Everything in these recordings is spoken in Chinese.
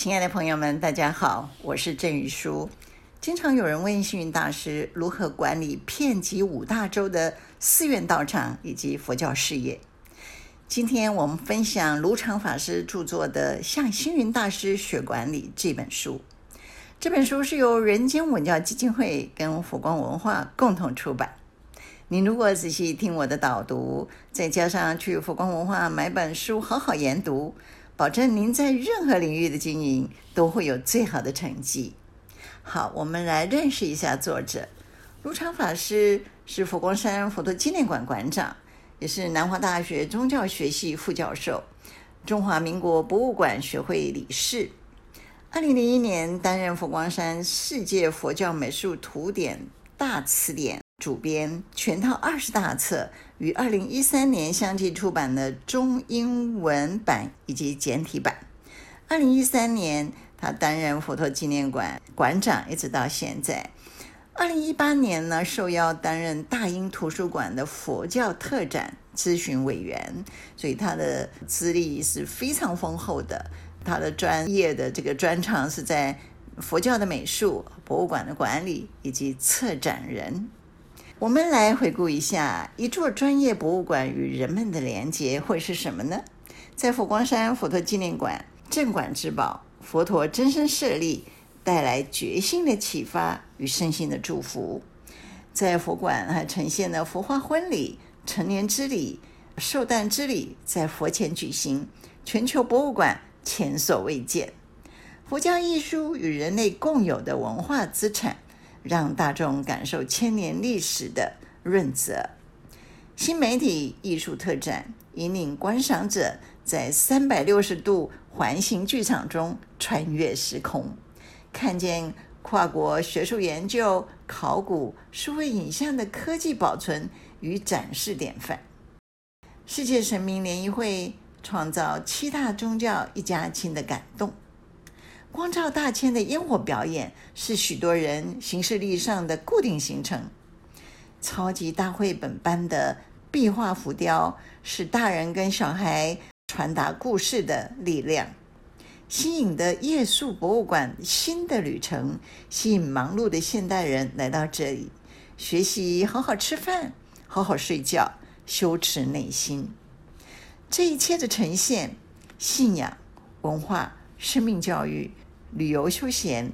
亲爱的朋友们，大家好，我是郑宇书。经常有人问星云大师如何管理遍及五大洲的寺院道场以及佛教事业。今天我们分享卢常法师著作的《向星云大师学管理》这本书。这本书是由人间文教基金会跟佛光文化共同出版。你如果仔细听我的导读，再加上去佛光文化买本书好好研读。保证您在任何领域的经营都会有最好的成绩。好，我们来认识一下作者。卢常法师是佛光山佛陀纪念馆馆长，也是南华大学宗教学系副教授，中华民国博物馆学会理事。二零零一年担任佛光山世界佛教美术图典大辞典主编，全套二十大册。于二零一三年相继出版了中英文版以及简体版。二零一三年，他担任佛陀纪念馆馆长，一直到现在。二零一八年呢，受邀担任大英图书馆的佛教特展咨询委员，所以他的资历是非常丰厚的。他的专业的这个专长是在佛教的美术、博物馆的管理以及策展人。我们来回顾一下一座专业博物馆与人们的连结会是什么呢？在佛光山佛陀纪念馆镇馆之宝佛陀真身舍利，带来觉心的启发与身心的祝福。在佛馆还呈现了佛化婚礼、成年之礼、寿诞之礼，在佛前举行，全球博物馆前所未见。佛教艺术与人类共有的文化资产。让大众感受千年历史的润泽。新媒体艺术特展引领观赏者在三百六十度环形剧场中穿越时空，看见跨国学术研究、考古、数位影像的科技保存与展示典范。世界神明联谊会创造七大宗教一家亲的感动。光照大千的烟火表演是许多人行事历上的固定行程。超级大绘本般的壁画浮雕是大人跟小孩传达故事的力量。新颖的夜宿博物馆新的旅程，吸引忙碌的现代人来到这里学习，好好吃饭，好好睡觉，修持内心。这一切的呈现，信仰、文化、生命教育。旅游休闲，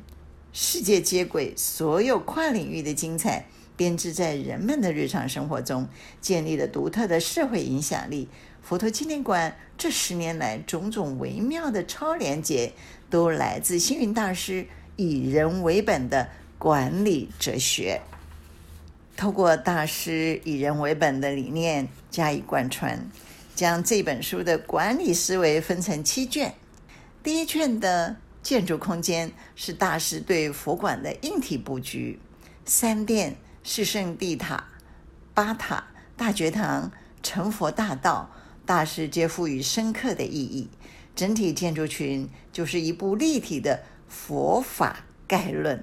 世界接轨，所有跨领域的精彩编织在人们的日常生活中，建立了独特的社会影响力。佛陀纪念馆这十年来种种微妙的超连结，都来自星云大师以人为本的管理哲学。透过大师以人为本的理念加以贯穿，将这本书的管理思维分成七卷。第一卷的。建筑空间是大师对佛馆的硬体布局，三殿、四圣地塔、八塔、大觉堂、成佛大道，大师皆赋予深刻的意义。整体建筑群就是一部立体的佛法概论。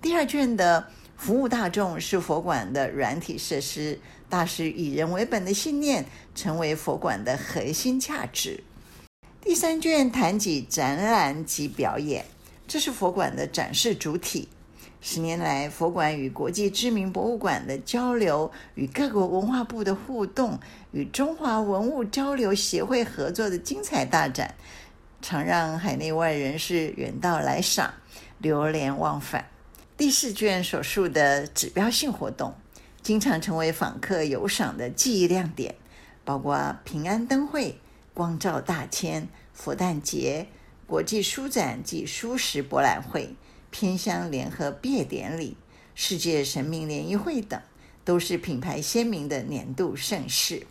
第二卷的服务大众是佛馆的软体设施，大师以人为本的信念成为佛馆的核心价值。第三卷谈及展览及表演，这是佛馆的展示主体。十年来，佛馆与国际知名博物馆的交流，与各国文化部的互动，与中华文物交流协会合作的精彩大展，常让海内外人士远道来赏，流连忘返。第四卷所述的指标性活动，经常成为访客游赏的记忆亮点，包括平安灯会。光照大千、佛诞节、国际书展及书食博览会、偏乡联合毕业典礼、世界神明联谊会等，都是品牌鲜明的年度盛事。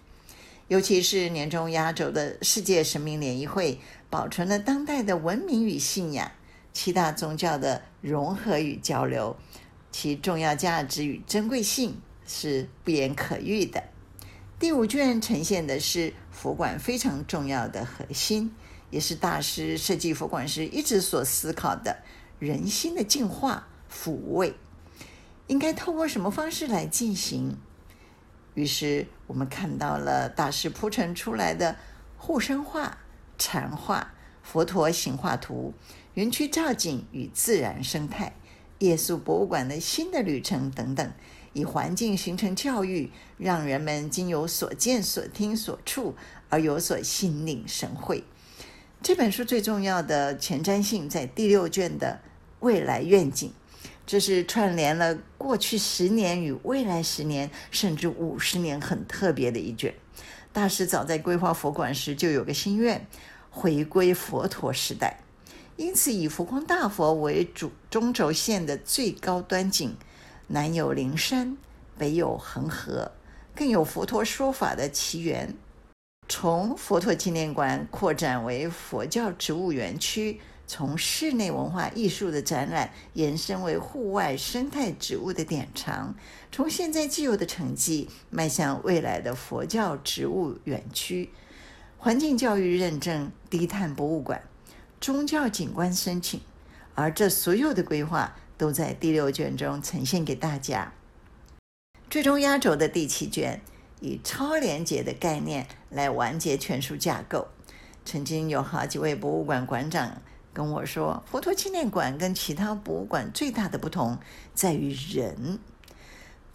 尤其是年终压轴的世界神明联谊会，保存了当代的文明与信仰、七大宗教的融合与交流，其重要价值与珍贵性是不言可喻的。第五卷呈现的是佛馆非常重要的核心，也是大师设计佛馆时一直所思考的人心的净化抚慰，应该透过什么方式来进行？于是我们看到了大师铺陈出来的护生画、禅画、佛陀行画图园区造景与自然生态、夜宿博物馆的新的旅程等等，以环境形成教育，让人们经由所见所听所触而有所心领神会。这本书最重要的前瞻性在第六卷的未来愿景，这是串联了过去十年与未来十年甚至五十年很特别的一卷。大师早在规划佛馆时就有个心愿，回归佛陀时代。因此，以佛光大佛为主中轴线的最高端景，南有灵山，北有恒河，更有佛陀说法的奇缘。从佛陀纪念馆扩展为佛教植物园区，从室内文化艺术的展览延伸为户外生态植物的典藏，从现在既有的成绩迈向未来的佛教植物园区，环境教育认证低碳博物馆。宗教景观申请，而这所有的规划都在第六卷中呈现给大家。最终压轴的第七卷，以超连接的概念来完结全书架构。曾经有好几位博物馆馆长跟我说，佛陀纪念馆跟其他博物馆最大的不同在于人。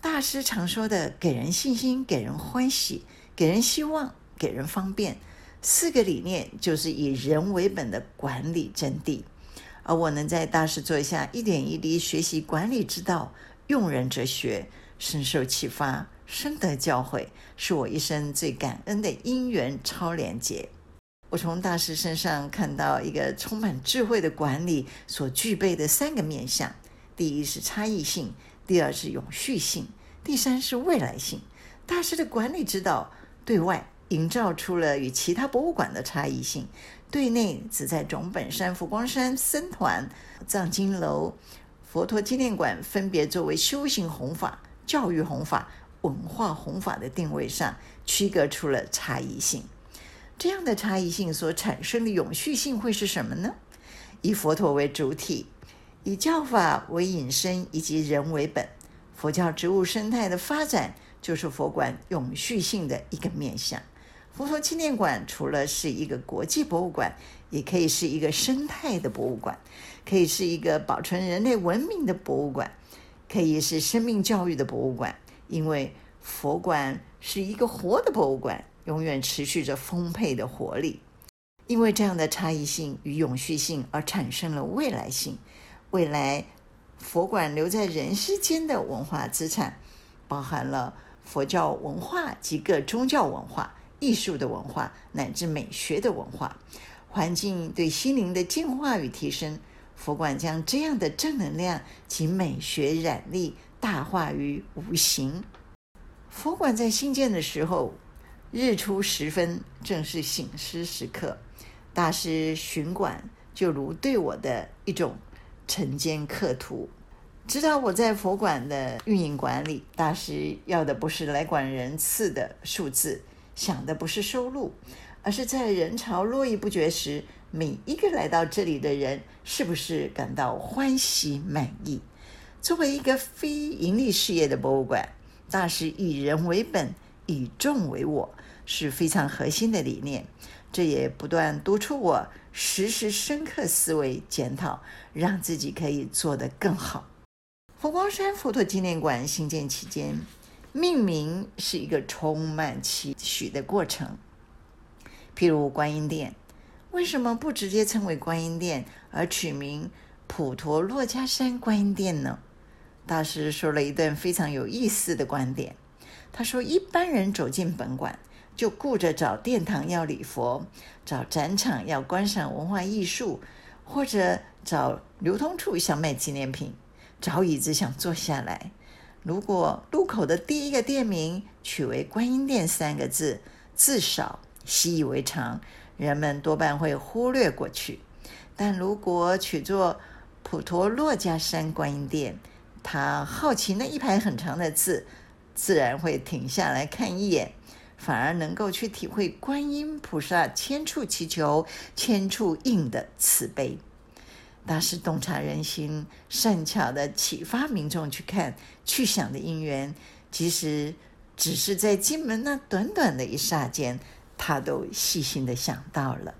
大师常说的，给人信心，给人欢喜，给人希望，给人方便。四个理念就是以人为本的管理真谛，而我能在大师座下一点一滴学习管理之道、用人哲学，深受启发，深得教诲，是我一生最感恩的因缘超连结。我从大师身上看到一个充满智慧的管理所具备的三个面向：第一是差异性，第二是永续性，第三是未来性。大师的管理之道对外。营造出了与其他博物馆的差异性。对内，只在总本山、佛光山僧团、藏经楼、佛陀纪念馆分别作为修行弘法、教育弘法、文化弘法的定位上，区隔出了差异性。这样的差异性所产生的永续性会是什么呢？以佛陀为主体，以教法为引申，以及人为本，佛教植物生态的发展就是佛馆永续性的一个面向。佛陀纪念馆除了是一个国际博物馆，也可以是一个生态的博物馆，可以是一个保存人类文明的博物馆，可以是生命教育的博物馆。因为佛馆是一个活的博物馆，永远持续着丰沛的活力。因为这样的差异性与永续性而产生了未来性。未来佛馆留在人世间的文化资产，包含了佛教文化及各宗教文化。艺术的文化乃至美学的文化，环境对心灵的净化与提升，佛馆将这样的正能量及美学染力大化于无形。佛馆在兴建的时候，日出时分正是醒狮时刻，大师巡馆就如对我的一种晨间刻图。知道我在佛馆的运营管理，大师要的不是来管人次的数字。想的不是收入，而是在人潮络绎不绝时，每一个来到这里的人是不是感到欢喜满意？作为一个非盈利事业的博物馆，大师以人为本，以众为我，是非常核心的理念。这也不断督促我时时深刻思维检讨，让自己可以做得更好。佛光山佛陀纪念馆兴建期间。命名是一个充满期许的过程。譬如观音殿，为什么不直接称为观音殿，而取名普陀珞珈山观音殿呢？大师说了一段非常有意思的观点。他说，一般人走进本馆，就顾着找殿堂要礼佛，找展场要观赏文化艺术，或者找流通处想买纪念品，找椅子想坐下来。如果路口的第一个店名取为“观音殿”三个字，字少，习以为常，人们多半会忽略过去；但如果取作“普陀珞珈山观音殿”，他好奇那一排很长的字，自然会停下来看一眼，反而能够去体会观音菩萨千处祈求、千处应的慈悲。大师洞察人心，善巧的启发民众去看、去想的因缘，其实只是在进门那短短的一刹间，他都细心地想到了。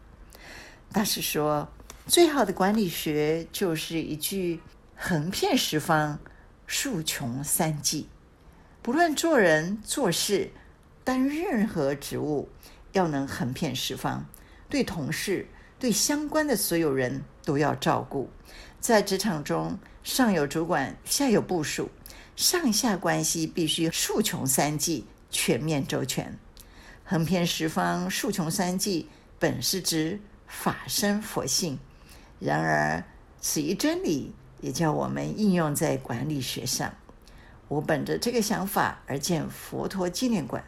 大师说：“最好的管理学就是一句“横遍十方，竖穷三际”。不论做人做事，担任何职务，要能横遍十方，对同事、对相关的所有人都要照顾。在职场中，上有主管，下有部属，上下关系必须竖穷三际，全面周全。横遍十方，竖穷三际，本是指法身佛性。然而，此一真理也叫我们应用在管理学上。我本着这个想法而建佛陀纪念馆，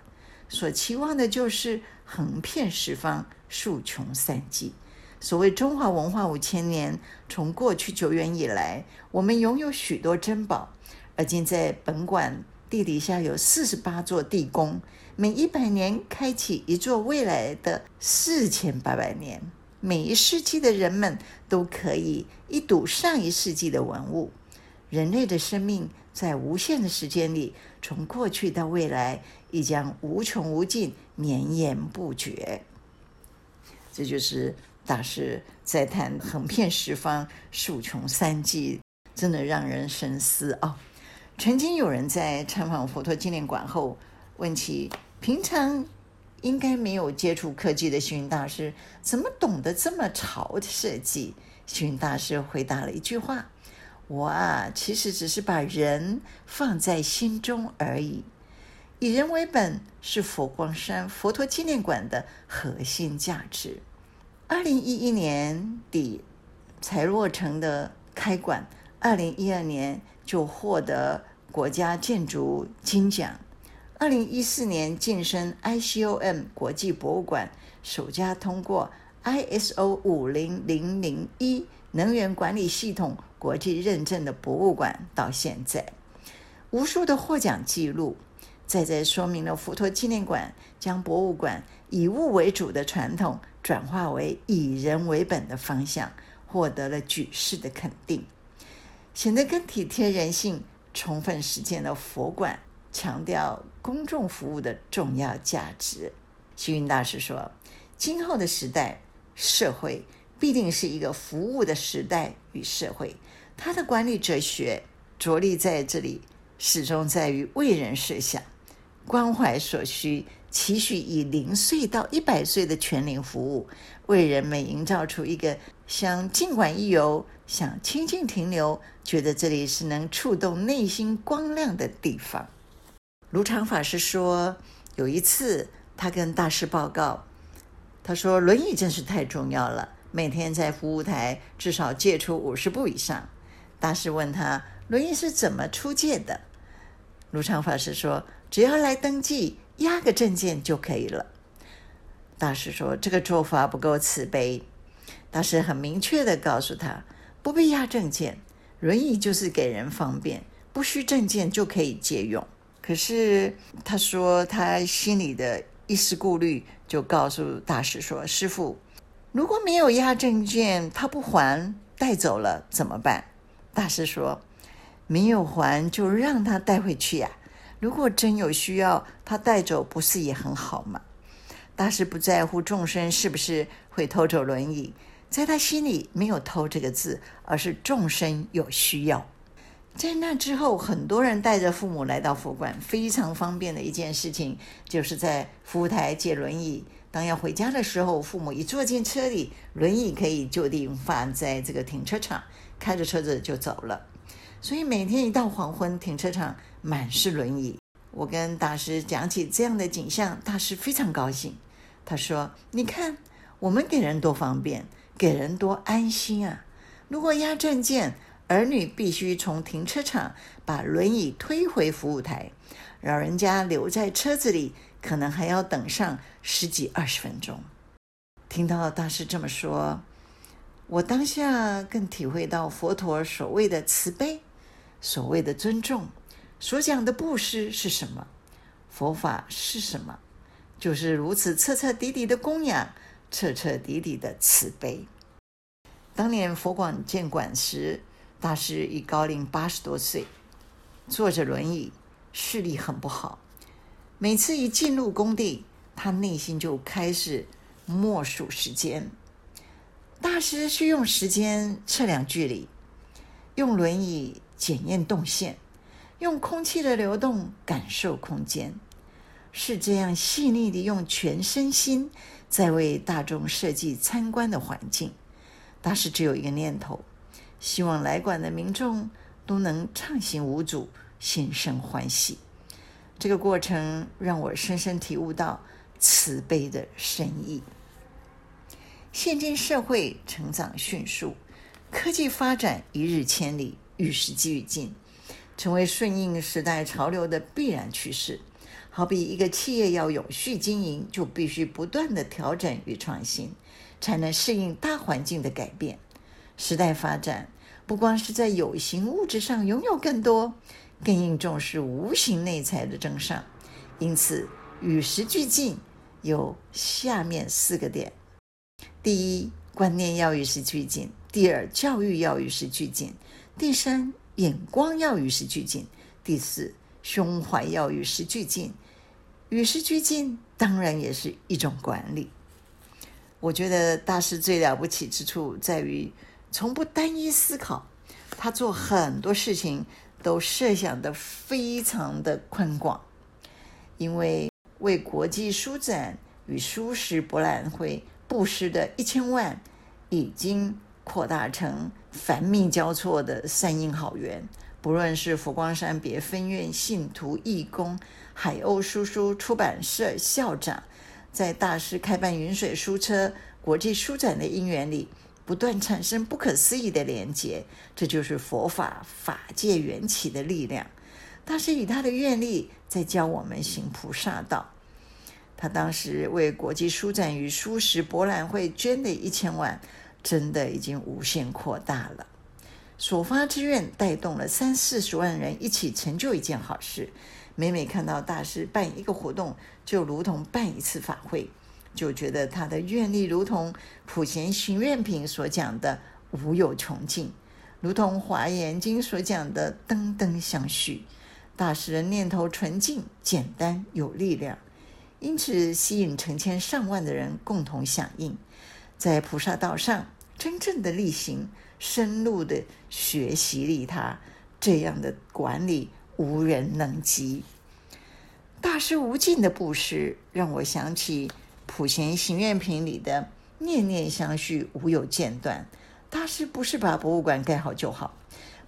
所期望的就是横遍十方，竖穷三际。所谓中华文化五千年，从过去久远以来，我们拥有许多珍宝。而今在本馆地底下有四十八座地宫，每一百年开启一座未来的四千八百年。每一世纪的人们都可以一睹上一世纪的文物。人类的生命在无限的时间里，从过去到未来，亦将无穷无尽、绵延不绝。这就是大师在谈“横遍十方，竖穷三际”，真的让人深思啊、哦！曾经有人在参访佛陀纪念馆后，问起平常应该没有接触科技的星云大师，怎么懂得这么潮的设计？星云大师回答了一句话。我啊，其实只是把人放在心中而已。以人为本是佛光山佛陀纪念馆的核心价值。二零一一年底才落成的开馆，二零一二年就获得国家建筑金奖。二零一四年晋升 ICOM 国际博物馆，首家通过 ISO 五零零零一能源管理系统。国际认证的博物馆到现在，无数的获奖记录，再再说明了佛陀纪念馆将博物馆以物为主的传统转化为以人为本的方向，获得了举世的肯定，显得更体贴人性，充分实践了佛馆强调公众服务的重要价值。星云大师说：“今后的时代，社会必定是一个服务的时代与社会。”他的管理哲学着力在这里，始终在于为人设想，关怀所需，期许以零岁到一百岁的全龄服务，为人们营造出一个想尽管一游、想清静停留，觉得这里是能触动内心光亮的地方。卢常法师说，有一次他跟大师报告，他说轮椅真是太重要了，每天在服务台至少借出五十步以上。大师问他：“轮椅是怎么出借的？”卢常法师说：“只要来登记，押个证件就可以了。”大师说：“这个做法不够慈悲。”大师很明确地告诉他：“不必押证件，轮椅就是给人方便，不需证件就可以借用。”可是他说他心里的一丝顾虑，就告诉大师说：“师傅，如果没有押证件，他不还带走了怎么办？”大师说：“没有还就让他带回去呀。如果真有需要，他带走不是也很好吗？”大师不在乎众生是不是会偷走轮椅，在他心里没有“偷”这个字，而是众生有需要。在那之后，很多人带着父母来到佛馆，非常方便的一件事情，就是在服务台借轮椅。当要回家的时候，父母一坐进车里，轮椅可以就地放在这个停车场。开着车子就走了，所以每天一到黄昏，停车场满是轮椅。我跟大师讲起这样的景象，大师非常高兴。他说：“你看，我们给人多方便，给人多安心啊！如果押证件，儿女必须从停车场把轮椅推回服务台，老人家留在车子里，可能还要等上十几二十分钟。”听到大师这么说。我当下更体会到佛陀所谓的慈悲，所谓的尊重，所讲的布施是什么？佛法是什么？就是如此彻彻底底的供养，彻彻底底的慈悲。当年佛广建馆时，大师已高龄八十多岁，坐着轮椅，视力很不好。每次一进入工地，他内心就开始默数时间。大师是用时间测量距离，用轮椅检验动线，用空气的流动感受空间，是这样细腻地用全身心在为大众设计参观的环境。大师只有一个念头，希望来馆的民众都能畅行无阻，心生欢喜。这个过程让我深深体悟到慈悲的深意。现今社会成长迅速，科技发展一日千里，与时俱进，成为顺应时代潮流的必然趋势。好比一个企业要永续经营，就必须不断地调整与创新，才能适应大环境的改变。时代发展不光是在有形物质上拥有更多，更应重视无形内财的增上。因此，与时俱进有下面四个点。第一，观念要与时俱进；第二，教育要与时俱进；第三，眼光要与时俱进；第四，胸怀要与时俱进。与时俱进当然也是一种管理。我觉得大师最了不起之处在于从不单一思考，他做很多事情都设想的非常的宽广，因为为国际书展与蔬食博览会。布施的一千万，已经扩大成繁密交错的善因好缘。不论是佛光山别分院信徒义工、海鸥书书出版社校长，在大师开办云水书车国际书展的因缘里，不断产生不可思议的连结。这就是佛法法界缘起的力量。大师以他的愿力，在教我们行菩萨道。他当时为国际书展与书食博览会捐的一千万，真的已经无限扩大了。所发之愿带动了三四十万人一起成就一件好事。每每看到大师办一个活动，就如同办一次法会，就觉得他的愿力如同普贤行愿品所讲的无有穷尽，如同华严经所讲的灯灯相续。大师的念头纯净、简单、有力量。因此，吸引成千上万的人共同响应，在菩萨道上真正的力行，深入的学习利他，这样的管理无人能及。大师无尽的布施，让我想起普贤行愿品里的“念念相续，无有间断”。大师不是把博物馆盖好就好。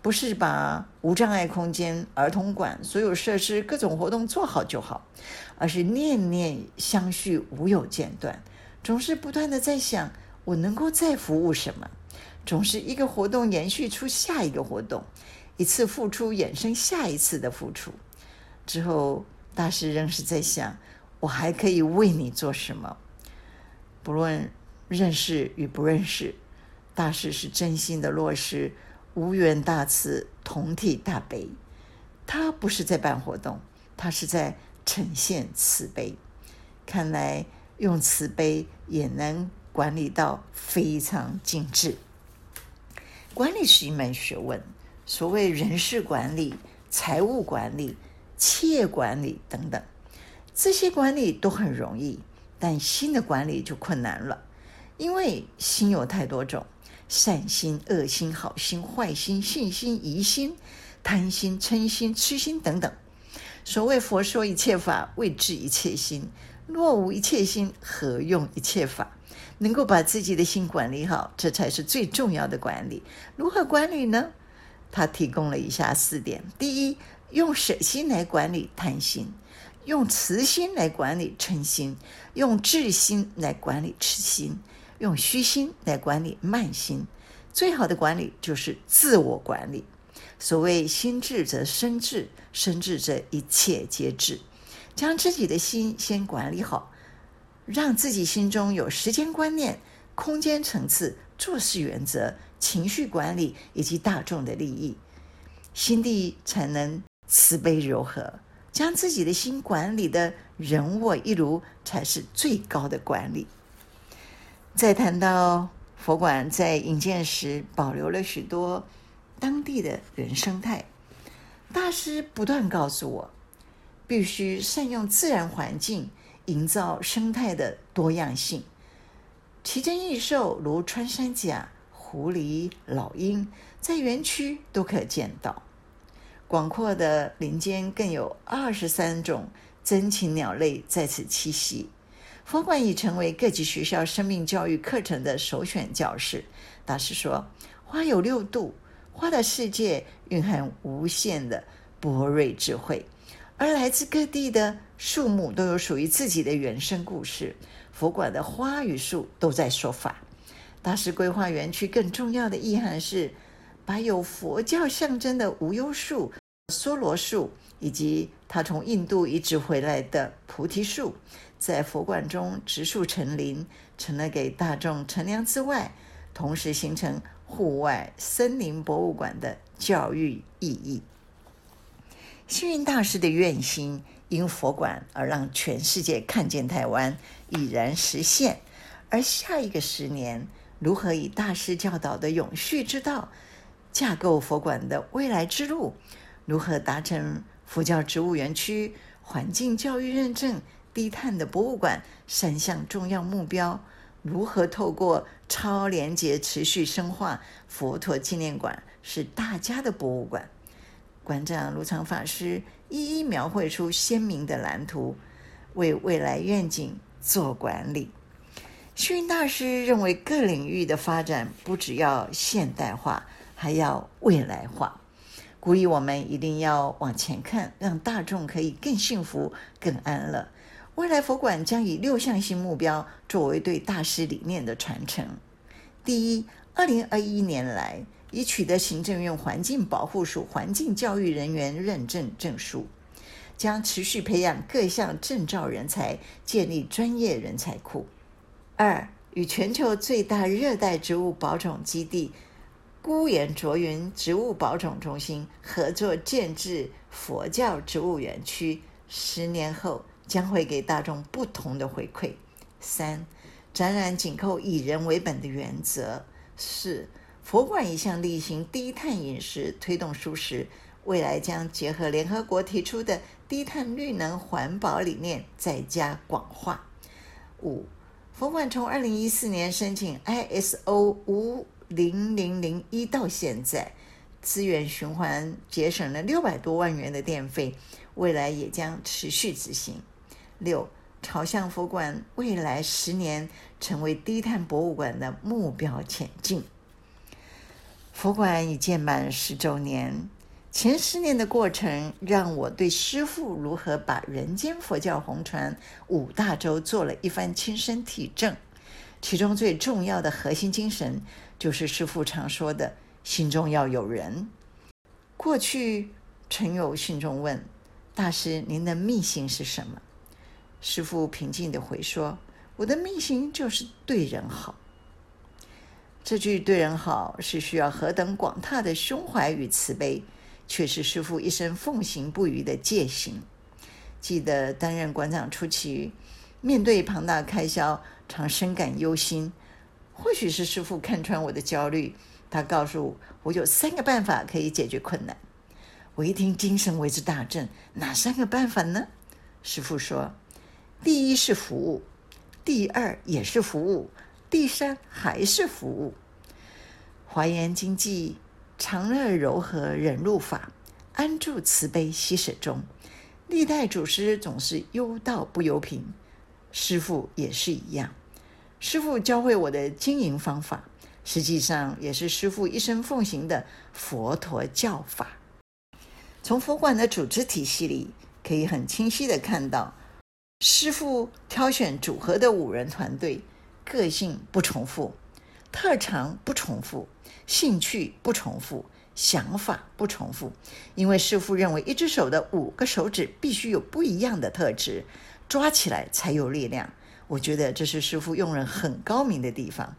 不是把无障碍空间、儿童馆所有设施、各种活动做好就好，而是念念相续，无有间断，总是不断地在想我能够再服务什么，总是一个活动延续出下一个活动，一次付出衍生下一次的付出。之后，大师仍是在想我还可以为你做什么，不论认识与不认识，大师是真心的落实。无缘大慈，同体大悲。他不是在办活动，他是在呈现慈悲。看来用慈悲也能管理到非常精致。管理是一门学问，所谓人事管理、财务管理、企业管理等等，这些管理都很容易，但心的管理就困难了，因为心有太多种。善心、恶心、好心、坏心、信心、疑心、贪心、嗔心、痴心等等。所谓佛说一切法，为治一切心。若无一切心，何用一切法？能够把自己的心管理好，这才是最重要的管理。如何管理呢？他提供了以下四点：第一，用舍心来管理贪心；用慈心来管理嗔心；用智心来管理痴心。用虚心来管理慢心，最好的管理就是自我管理。所谓心智则身智，身智则一切皆智。将自己的心先管理好，让自己心中有时间观念、空间层次、做事原则、情绪管理以及大众的利益，心地才能慈悲柔和。将自己的心管理的人我一如，才是最高的管理。再谈到佛馆在营建时保留了许多当地的人生态，大师不断告诉我，必须善用自然环境，营造生态的多样性。奇珍异兽如穿山甲、狐狸、老鹰，在园区都可见到。广阔的林间更有二十三种珍禽鸟类在此栖息。佛馆已成为各级学校生命教育课程的首选教室。大师说：“花有六度，花的世界蕴含无限的博瑞智慧，而来自各地的树木都有属于自己的原生故事。佛馆的花与树都在说法。大师规划园区更重要的意涵是，把有佛教象征的无忧树、娑罗树，以及他从印度移植回来的菩提树。”在佛馆中植树成林，成了给大众乘凉之外，同时形成户外森林博物馆的教育意义。星云大师的愿心，因佛馆而让全世界看见台湾，已然实现。而下一个十年，如何以大师教导的永续之道，架构佛馆的未来之路？如何达成佛教植物园区环境教育认证？低碳的博物馆三项重要目标，如何透过超连结持续深化佛陀纪念馆是大家的博物馆？馆长卢常法师一一描绘出鲜明的蓝图，为未来愿景做管理。星云大师认为，各领域的发展不只要现代化，还要未来化，鼓励我们一定要往前看，让大众可以更幸福、更安乐。未来佛馆将以六项新目标作为对大师理念的传承。第一，二零二一年来已取得行政院环境保护署环境教育人员认证证书，将持续培养各项证照人才，建立专业人才库。二，与全球最大热带植物保种基地孤岩卓云植物保种中心合作建置佛教植物园区，十年后。将会给大众不同的回馈。三，展览紧扣以人为本的原则。四，佛馆一向力行低碳饮食，推动蔬食，未来将结合联合国提出的低碳绿能环保理念，再加广化。五，佛馆从二零一四年申请 ISO 五零零零一到现在，资源循环节省了六百多万元的电费，未来也将持续执行。六，朝向佛馆未来十年成为低碳博物馆的目标前进。佛馆已建满十周年，前十年的过程让我对师父如何把人间佛教红传五大洲做了一番亲身体证。其中最重要的核心精神，就是师父常说的“心中要有人”。过去曾有信众问大师：“您的秘辛是什么？”师父平静地回说：“我的秘辛就是对人好。这句‘对人好’是需要何等广大的胸怀与慈悲，却是师父一生奉行不渝的戒行。记得担任馆长初期，面对庞大开销，常深感忧心。或许是师父看穿我的焦虑，他告诉我，有三个办法可以解决困难。我一听，精神为之大振。哪三个办法呢？师父说。”第一是服务，第二也是服务，第三还是服务。华严经济常乐柔和忍辱法，安住慈悲喜舍中。历代祖师总是忧道不忧贫，师父也是一样。师父教会我的经营方法，实际上也是师父一生奉行的佛陀教法。从佛馆的组织体系里，可以很清晰地看到。师父挑选组合的五人团队，个性不重复，特长不重复，兴趣不重复，想法不重复。因为师傅认为，一只手的五个手指必须有不一样的特质，抓起来才有力量。我觉得这是师傅用人很高明的地方。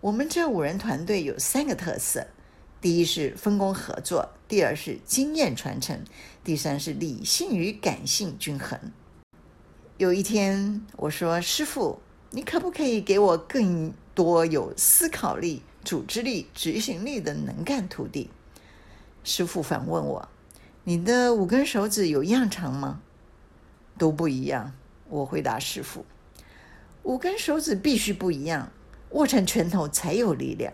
我们这五人团队有三个特色：第一是分工合作，第二是经验传承，第三是理性与感性均衡。有一天，我说：“师傅，你可不可以给我更多有思考力、组织力、执行力的能干徒弟？”师傅反问我：“你的五根手指有一样长吗？”“都不一样。”我回答师傅：“五根手指必须不一样，握成拳头才有力量。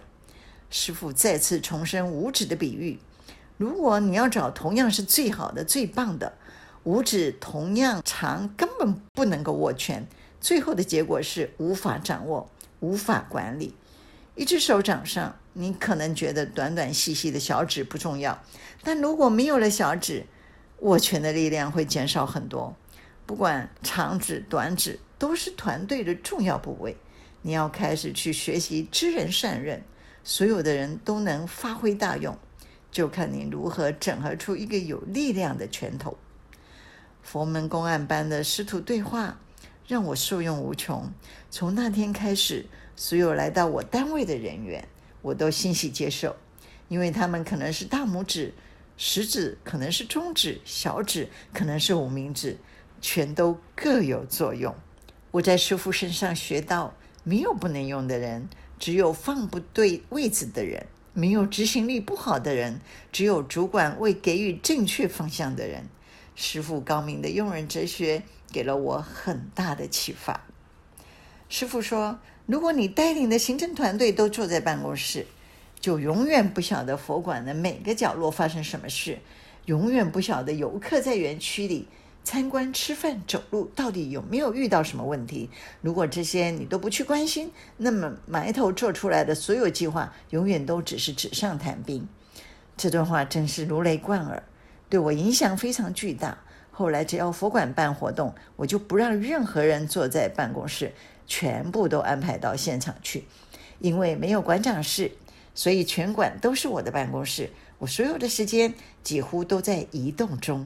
师傅再次重申五指的比喻：如果你要找同样是最好的、最棒的，五指同样长，根本不能够握拳，最后的结果是无法掌握、无法管理。一只手掌上，你可能觉得短短细细的小指不重要，但如果没有了小指，握拳的力量会减少很多。不管长指、短指，都是团队的重要部位。你要开始去学习知人善任，所有的人都能发挥大用，就看你如何整合出一个有力量的拳头。佛门公案般的师徒对话，让我受用无穷。从那天开始，所有来到我单位的人员，我都欣喜接受，因为他们可能是大拇指、食指，可能是中指、小指，可能是无名指，全都各有作用。我在师父身上学到，没有不能用的人，只有放不对位置的人；没有执行力不好的人，只有主管未给予正确方向的人。师傅高明的用人哲学，给了我很大的启发。师傅说：“如果你带领的行政团队都坐在办公室，就永远不晓得佛馆的每个角落发生什么事，永远不晓得游客在园区里参观、吃饭、走路到底有没有遇到什么问题。如果这些你都不去关心，那么埋头做出来的所有计划，永远都只是纸上谈兵。”这段话真是如雷贯耳。对我影响非常巨大。后来只要佛馆办活动，我就不让任何人坐在办公室，全部都安排到现场去。因为没有馆长室，所以全馆都是我的办公室。我所有的时间几乎都在移动中，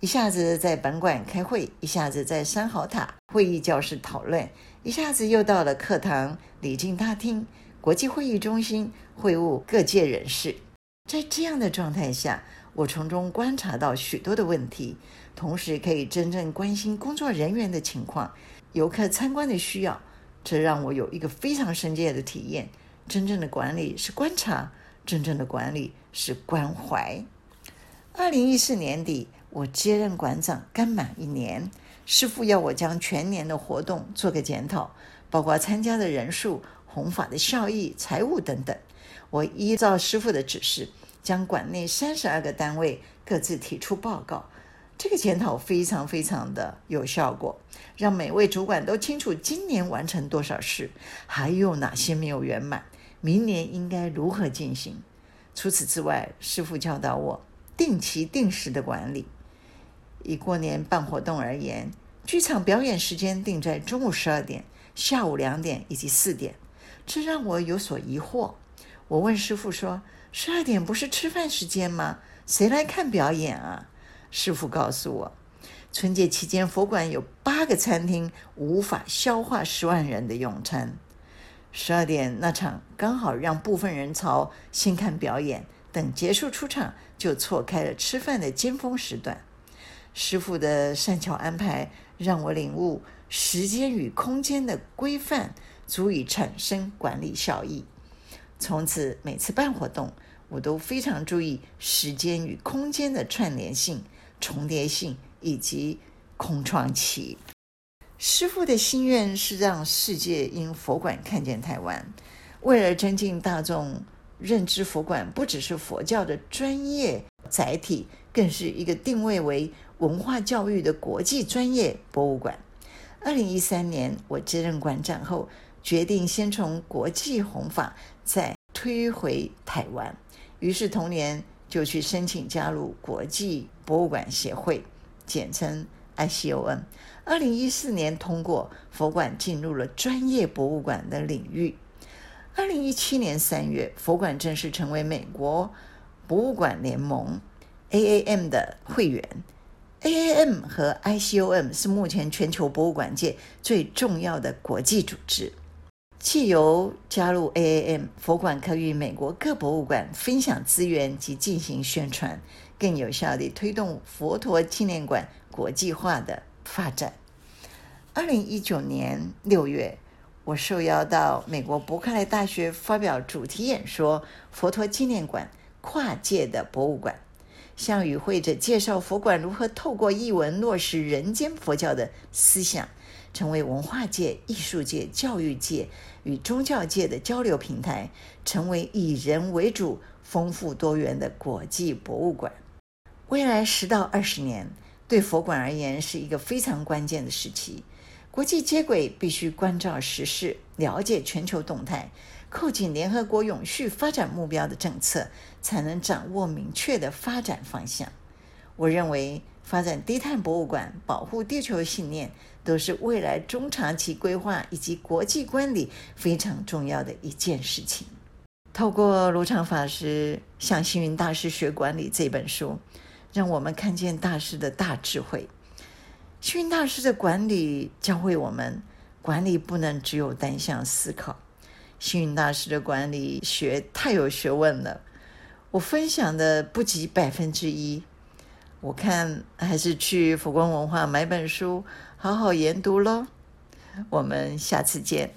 一下子在本馆开会，一下子在三好塔会议教室讨论，一下子又到了课堂、礼敬大厅、国际会议中心会晤各界人士。在这样的状态下，我从中观察到许多的问题，同时可以真正关心工作人员的情况、游客参观的需要，这让我有一个非常深切的体验：真正的管理是观察，真正的管理是关怀。二零一四年底，我接任馆长刚满一年，师傅要我将全年的活动做个检讨，包括参加的人数、弘法的效益、财务等等。我依照师傅的指示。将馆内三十二个单位各自提出报告，这个检讨非常非常的有效果，让每位主管都清楚今年完成多少事，还有哪些没有圆满，明年应该如何进行。除此之外，师傅教导我定期定时的管理。以过年办活动而言，剧场表演时间定在中午十二点、下午两点以及四点，这让我有所疑惑。我问师傅说。十二点不是吃饭时间吗？谁来看表演啊？师傅告诉我，春节期间佛馆有八个餐厅无法消化十万人的用餐。十二点那场刚好让部分人潮先看表演，等结束出场就错开了吃饭的尖峰时段。师傅的善巧安排让我领悟时间与空间的规范，足以产生管理效益。从此，每次办活动，我都非常注意时间与空间的串联性、重叠性以及空窗期。师父的心愿是让世界因佛馆看见台湾。为了增进大众认知，佛馆不只是佛教的专业载体，更是一个定位为文化教育的国际专业博物馆。二零一三年，我接任馆长后，决定先从国际弘法，再推回台湾。于是同年就去申请加入国际博物馆协会，简称 ICOM。二零一四年通过，佛馆进入了专业博物馆的领域。二零一七年三月，佛馆正式成为美国博物馆联盟 AAM 的会员。AAM 和 ICOM 是目前全球博物馆界最重要的国际组织。借由加入 AAM，佛馆可与美国各博物馆分享资源及进行宣传，更有效地推动佛陀纪念馆国际化的发展。二零一九年六月，我受邀到美国伯克莱大学发表主题演说，《佛陀纪念馆：跨界的博物馆》，向与会者介绍佛馆如何透过译文落实人间佛教的思想。成为文化界、艺术界、教育界与宗教界的交流平台，成为以人为主、丰富多元的国际博物馆。未来十到二十年，对佛馆而言是一个非常关键的时期。国际接轨必须关照时事，了解全球动态，扣紧联合国永续发展目标的政策，才能掌握明确的发展方向。我认为，发展低碳博物馆、保护地球信念，都是未来中长期规划以及国际观里非常重要的一件事情。透过卢常法师向星云大师学管理这本书，让我们看见大师的大智慧。星云大师的管理教会我们，管理不能只有单向思考。星云大师的管理学太有学问了，我分享的不及百分之一。我看还是去佛光文化买本书，好好研读喽。我们下次见。